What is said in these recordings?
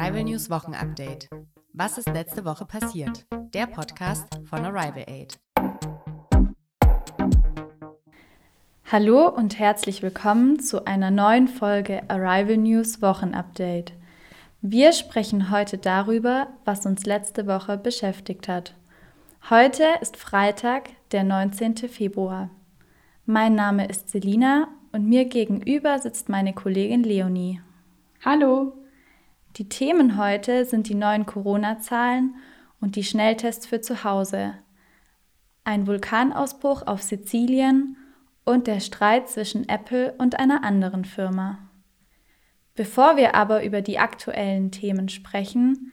Arrival News Wochenupdate. Was ist letzte Woche passiert? Der Podcast von Arrival Aid. Hallo und herzlich willkommen zu einer neuen Folge Arrival News Wochenupdate. Wir sprechen heute darüber, was uns letzte Woche beschäftigt hat. Heute ist Freitag, der 19. Februar. Mein Name ist Selina und mir gegenüber sitzt meine Kollegin Leonie. Hallo! Die Themen heute sind die neuen Corona-Zahlen und die Schnelltests für zu Hause, ein Vulkanausbruch auf Sizilien und der Streit zwischen Apple und einer anderen Firma. Bevor wir aber über die aktuellen Themen sprechen,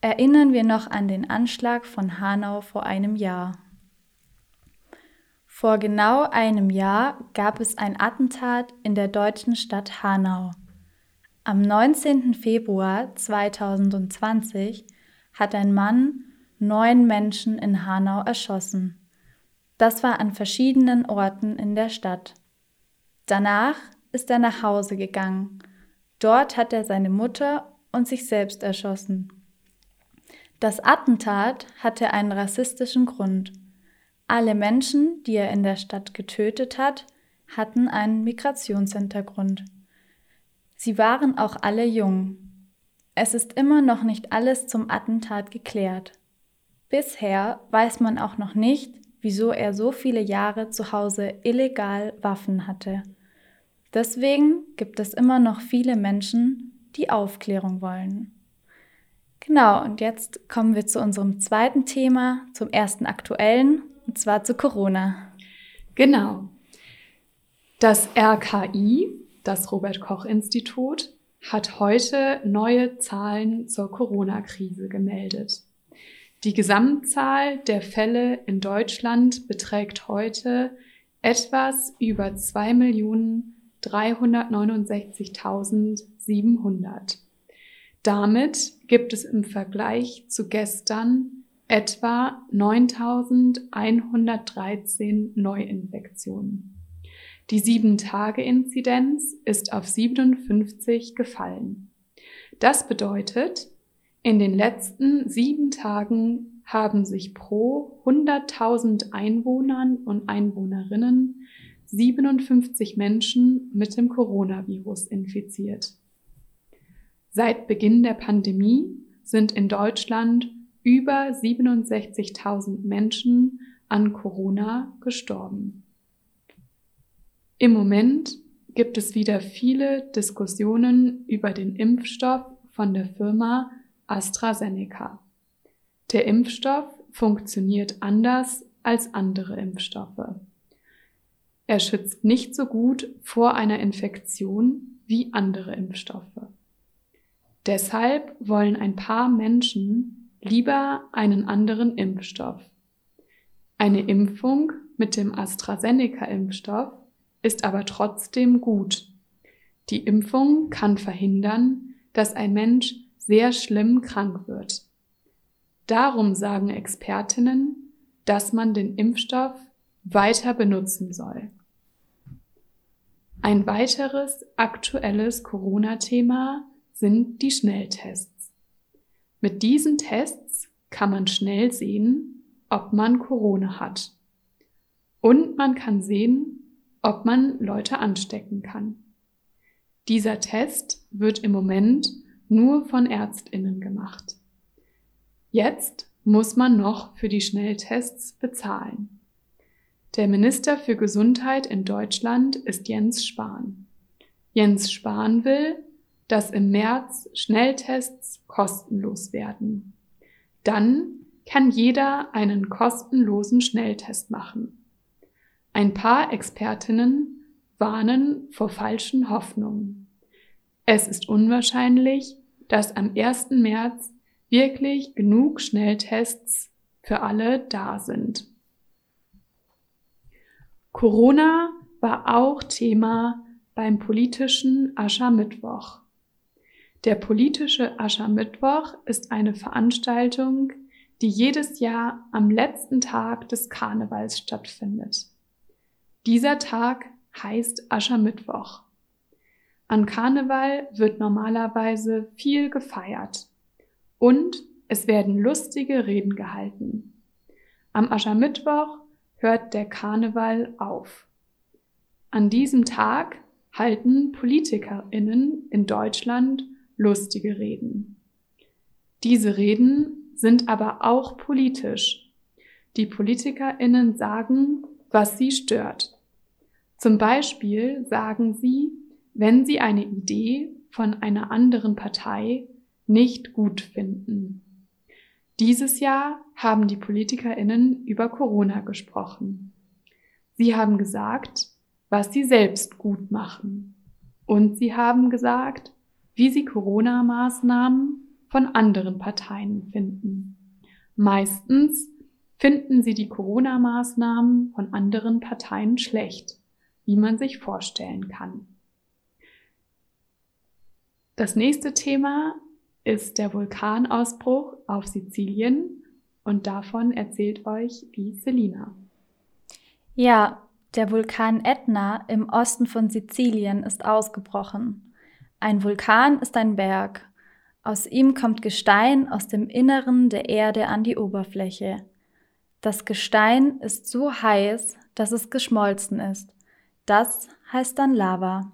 erinnern wir noch an den Anschlag von Hanau vor einem Jahr. Vor genau einem Jahr gab es ein Attentat in der deutschen Stadt Hanau. Am 19. Februar 2020 hat ein Mann neun Menschen in Hanau erschossen. Das war an verschiedenen Orten in der Stadt. Danach ist er nach Hause gegangen. Dort hat er seine Mutter und sich selbst erschossen. Das Attentat hatte einen rassistischen Grund. Alle Menschen, die er in der Stadt getötet hat, hatten einen Migrationshintergrund. Sie waren auch alle jung. Es ist immer noch nicht alles zum Attentat geklärt. Bisher weiß man auch noch nicht, wieso er so viele Jahre zu Hause illegal Waffen hatte. Deswegen gibt es immer noch viele Menschen, die Aufklärung wollen. Genau, und jetzt kommen wir zu unserem zweiten Thema, zum ersten aktuellen, und zwar zu Corona. Genau. Das RKI, das Robert Koch Institut, hat heute neue Zahlen zur Corona-Krise gemeldet. Die Gesamtzahl der Fälle in Deutschland beträgt heute etwas über 2.369.700. Damit gibt es im Vergleich zu gestern etwa 9113 Neuinfektionen. Die 7-Tage-Inzidenz ist auf 57 gefallen. Das bedeutet, in den letzten sieben Tagen haben sich pro 100.000 Einwohnern und Einwohnerinnen 57 Menschen mit dem Coronavirus infiziert. Seit Beginn der Pandemie sind in Deutschland über 67.000 Menschen an Corona gestorben. Im Moment gibt es wieder viele Diskussionen über den Impfstoff von der Firma AstraZeneca. Der Impfstoff funktioniert anders als andere Impfstoffe. Er schützt nicht so gut vor einer Infektion wie andere Impfstoffe. Deshalb wollen ein paar Menschen lieber einen anderen Impfstoff. Eine Impfung mit dem AstraZeneca-Impfstoff ist aber trotzdem gut. Die Impfung kann verhindern, dass ein Mensch sehr schlimm krank wird. Darum sagen Expertinnen, dass man den Impfstoff weiter benutzen soll. Ein weiteres aktuelles Corona-Thema sind die Schnelltests. Mit diesen Tests kann man schnell sehen, ob man Corona hat. Und man kann sehen, ob man Leute anstecken kann. Dieser Test wird im Moment nur von Ärztinnen gemacht. Jetzt muss man noch für die Schnelltests bezahlen. Der Minister für Gesundheit in Deutschland ist Jens Spahn. Jens Spahn will, dass im März Schnelltests kostenlos werden. Dann kann jeder einen kostenlosen Schnelltest machen. Ein paar Expertinnen warnen vor falschen Hoffnungen. Es ist unwahrscheinlich, dass am 1. März wirklich genug Schnelltests für alle da sind. Corona war auch Thema beim politischen Aschermittwoch. Der politische Aschermittwoch ist eine Veranstaltung, die jedes Jahr am letzten Tag des Karnevals stattfindet. Dieser Tag heißt Aschermittwoch. An Karneval wird normalerweise viel gefeiert und es werden lustige Reden gehalten. Am Aschermittwoch hört der Karneval auf. An diesem Tag halten Politikerinnen in Deutschland lustige Reden. Diese Reden sind aber auch politisch. Die Politikerinnen sagen, was sie stört. Zum Beispiel sagen sie, wenn sie eine Idee von einer anderen Partei nicht gut finden. Dieses Jahr haben die Politikerinnen über Corona gesprochen. Sie haben gesagt, was sie selbst gut machen. Und sie haben gesagt, wie sie Corona-Maßnahmen von anderen Parteien finden. Meistens finden sie die Corona-Maßnahmen von anderen Parteien schlecht, wie man sich vorstellen kann. Das nächste Thema ist der Vulkanausbruch auf Sizilien und davon erzählt euch die Selina. Ja, der Vulkan Etna im Osten von Sizilien ist ausgebrochen. Ein Vulkan ist ein Berg. Aus ihm kommt Gestein aus dem Inneren der Erde an die Oberfläche. Das Gestein ist so heiß, dass es geschmolzen ist. Das heißt dann Lava.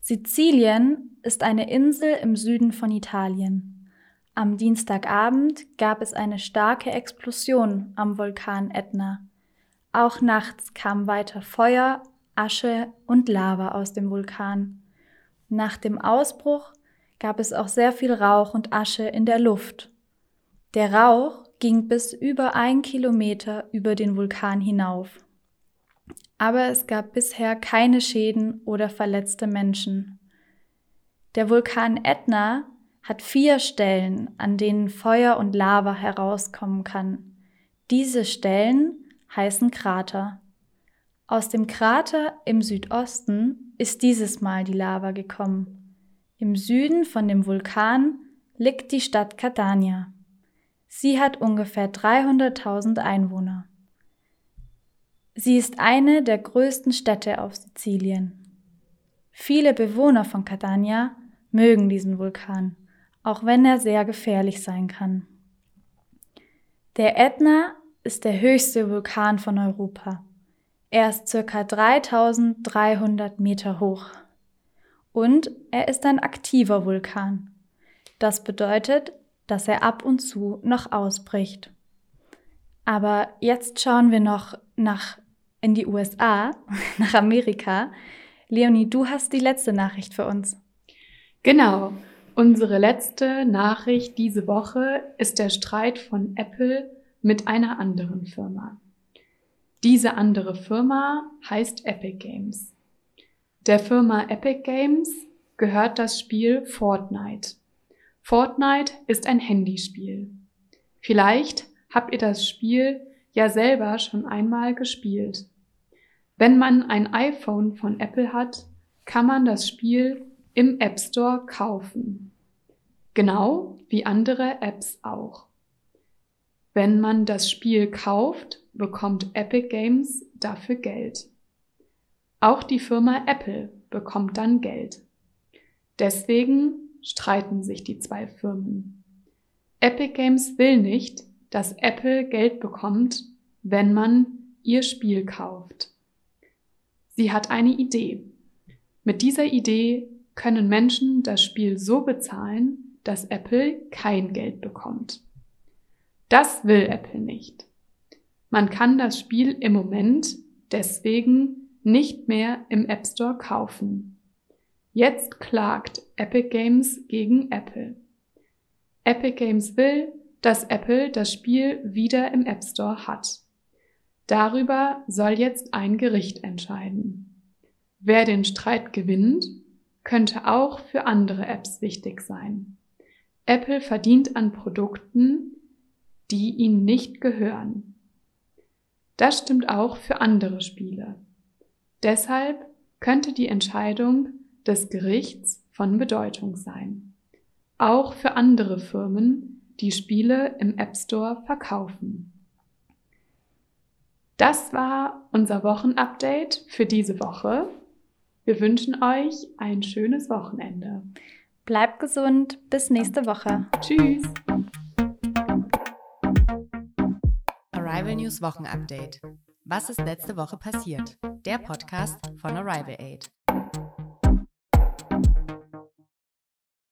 Sizilien ist eine Insel im Süden von Italien. Am Dienstagabend gab es eine starke Explosion am Vulkan Etna. Auch nachts kam weiter Feuer, Asche und Lava aus dem Vulkan. Nach dem Ausbruch gab es auch sehr viel Rauch und Asche in der Luft. Der Rauch ging bis über ein Kilometer über den Vulkan hinauf. Aber es gab bisher keine Schäden oder verletzte Menschen. Der Vulkan Etna hat vier Stellen, an denen Feuer und Lava herauskommen kann. Diese Stellen heißen Krater. Aus dem Krater im Südosten ist dieses Mal die Lava gekommen. Im Süden von dem Vulkan liegt die Stadt Catania. Sie hat ungefähr 300.000 Einwohner. Sie ist eine der größten Städte auf Sizilien. Viele Bewohner von Catania mögen diesen Vulkan, auch wenn er sehr gefährlich sein kann. Der Ätna ist der höchste Vulkan von Europa. Er ist circa 3300 Meter hoch. Und er ist ein aktiver Vulkan. Das bedeutet, dass er ab und zu noch ausbricht. Aber jetzt schauen wir noch nach in die USA, nach Amerika. Leonie, du hast die letzte Nachricht für uns. Genau. Unsere letzte Nachricht diese Woche ist der Streit von Apple mit einer anderen Firma. Diese andere Firma heißt Epic Games. Der Firma Epic Games gehört das Spiel Fortnite. Fortnite ist ein Handyspiel. Vielleicht habt ihr das Spiel ja selber schon einmal gespielt. Wenn man ein iPhone von Apple hat, kann man das Spiel im App Store kaufen. Genau wie andere Apps auch. Wenn man das Spiel kauft, bekommt Epic Games dafür Geld. Auch die Firma Apple bekommt dann Geld. Deswegen streiten sich die zwei Firmen. Epic Games will nicht, dass Apple Geld bekommt, wenn man ihr Spiel kauft. Sie hat eine Idee. Mit dieser Idee können Menschen das Spiel so bezahlen, dass Apple kein Geld bekommt. Das will Apple nicht. Man kann das Spiel im Moment deswegen nicht mehr im App Store kaufen. Jetzt klagt Epic Games gegen Apple. Epic Games will, dass Apple das Spiel wieder im App Store hat. Darüber soll jetzt ein Gericht entscheiden. Wer den Streit gewinnt, könnte auch für andere Apps wichtig sein. Apple verdient an Produkten, die ihm nicht gehören. Das stimmt auch für andere Spiele. Deshalb könnte die Entscheidung des Gerichts von Bedeutung sein. Auch für andere Firmen, die Spiele im App Store verkaufen. Das war unser Wochenupdate für diese Woche. Wir wünschen euch ein schönes Wochenende. Bleibt gesund, bis nächste Woche. Tschüss. Arrival News Wochenupdate. Was ist letzte Woche passiert? Der Podcast von Arrival Aid.